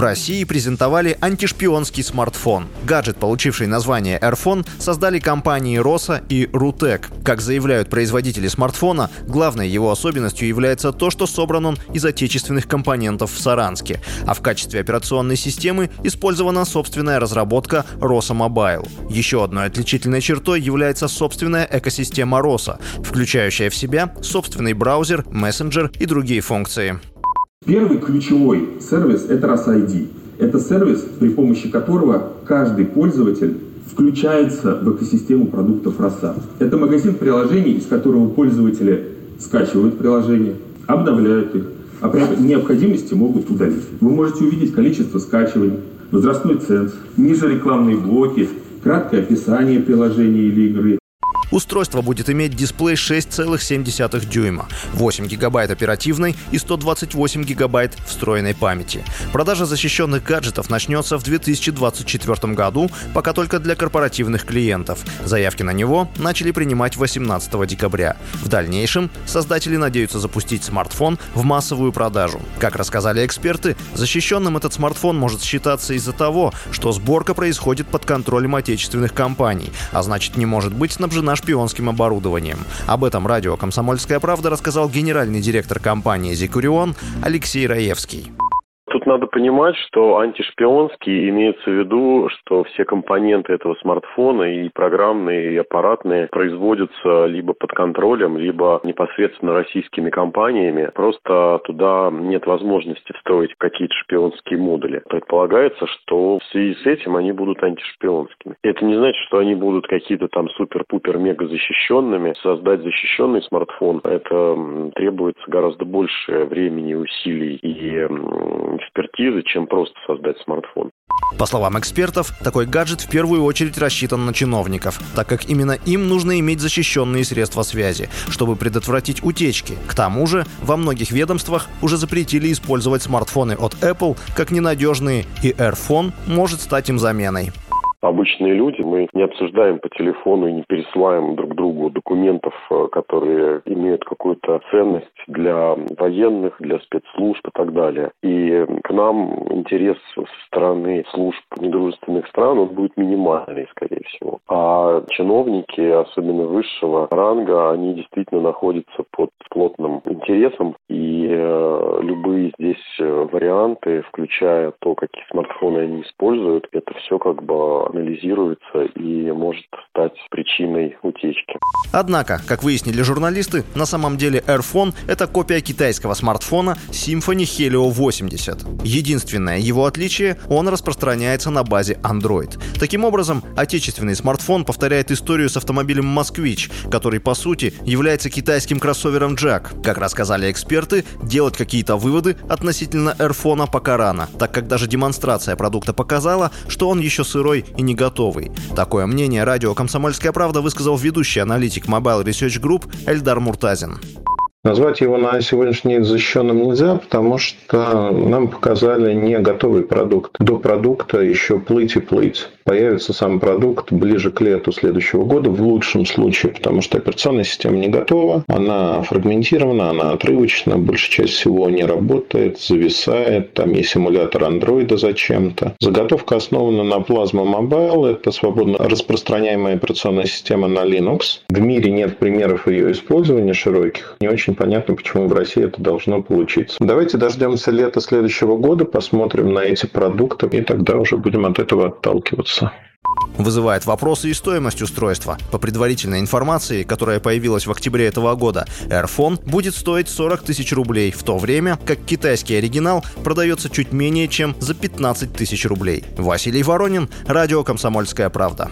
В России презентовали антишпионский смартфон. Гаджет, получивший название AirPhone, создали компании Роса и Рутек. Как заявляют производители смартфона, главной его особенностью является то, что собран он из отечественных компонентов в Саранске, а в качестве операционной системы использована собственная разработка Роса Mobile. Еще одной отличительной чертой является собственная экосистема Роса, включающая в себя собственный браузер, мессенджер и другие функции. Первый ключевой сервис – это RAS-ID. Это сервис, при помощи которого каждый пользователь включается в экосистему продуктов RASA. Это магазин приложений, из которого пользователи скачивают приложения, обновляют их, а при необходимости могут удалить. Вы можете увидеть количество скачиваний, возрастной ценз, ниже рекламные блоки, краткое описание приложения или игры, Устройство будет иметь дисплей 6,7 дюйма, 8 гигабайт оперативной и 128 гигабайт встроенной памяти. Продажа защищенных гаджетов начнется в 2024 году, пока только для корпоративных клиентов. Заявки на него начали принимать 18 декабря. В дальнейшем создатели надеются запустить смартфон в массовую продажу. Как рассказали эксперты, защищенным этот смартфон может считаться из-за того, что сборка происходит под контролем отечественных компаний, а значит не может быть снабжена шпионским оборудованием. Об этом радио «Комсомольская правда» рассказал генеральный директор компании «Зикурион» Алексей Раевский. Надо понимать, что антишпионский имеется в виду, что все компоненты этого смартфона и программные, и аппаратные производятся либо под контролем, либо непосредственно российскими компаниями. Просто туда нет возможности встроить какие-то шпионские модули. Предполагается, что в связи с этим они будут антишпионскими. Это не значит, что они будут какие-то там супер-пупер-мега защищенными. Создать защищенный смартфон, это требуется гораздо больше времени, усилий и экспертизы, чем просто создать смартфон. По словам экспертов, такой гаджет в первую очередь рассчитан на чиновников, так как именно им нужно иметь защищенные средства связи, чтобы предотвратить утечки. К тому же, во многих ведомствах уже запретили использовать смартфоны от Apple как ненадежные, и AirPhone может стать им заменой обычные люди. Мы не обсуждаем по телефону и не пересылаем друг другу документов, э, которые имеют какую-то ценность для военных, для спецслужб и так далее. И к нам интерес со стороны служб недружественных стран, он будет минимальный, скорее всего. А чиновники, особенно высшего ранга, они действительно находятся под плотным интересом, и э, любые здесь э, варианты, включая то, какие смартфоны они используют, это все как бы анализируется и может стать причиной утечки. Однако, как выяснили журналисты, на самом деле AirPhone — это копия китайского смартфона Symfony Helio 80. Единственное его отличие — он распространяется на базе Android. Таким образом, отечественный смартфон повторяет историю с автомобилем Москвич, который, по сути, является китайским кроссовером Jack. Как рассказали эксперты, делать какие-то выводы относительно AirPhone пока рано, так как даже демонстрация продукта показала, что он еще сырой и не готовый. Такое мнение радио «Комсомольская правда» высказал ведущий аналитик Mobile Research Group Эльдар Муртазин. Назвать его на сегодняшний день защищенным нельзя, потому что нам показали не готовый продукт. До продукта еще плыть и плыть. Появится сам продукт ближе к лету следующего года, в лучшем случае, потому что операционная система не готова, она фрагментирована, она отрывочна, большая часть всего не работает, зависает, там есть симулятор андроида зачем-то. Заготовка основана на Plasma Mobile, это свободно распространяемая операционная система на Linux. В мире нет примеров ее использования широких, не очень очень понятно, почему в России это должно получиться. Давайте дождемся лета следующего года, посмотрим на эти продукты, и тогда уже будем от этого отталкиваться. Вызывает вопросы и стоимость устройства. По предварительной информации, которая появилась в октябре этого года, AirPhone будет стоить 40 тысяч рублей, в то время как китайский оригинал продается чуть менее чем за 15 тысяч рублей. Василий Воронин, Радио «Комсомольская правда».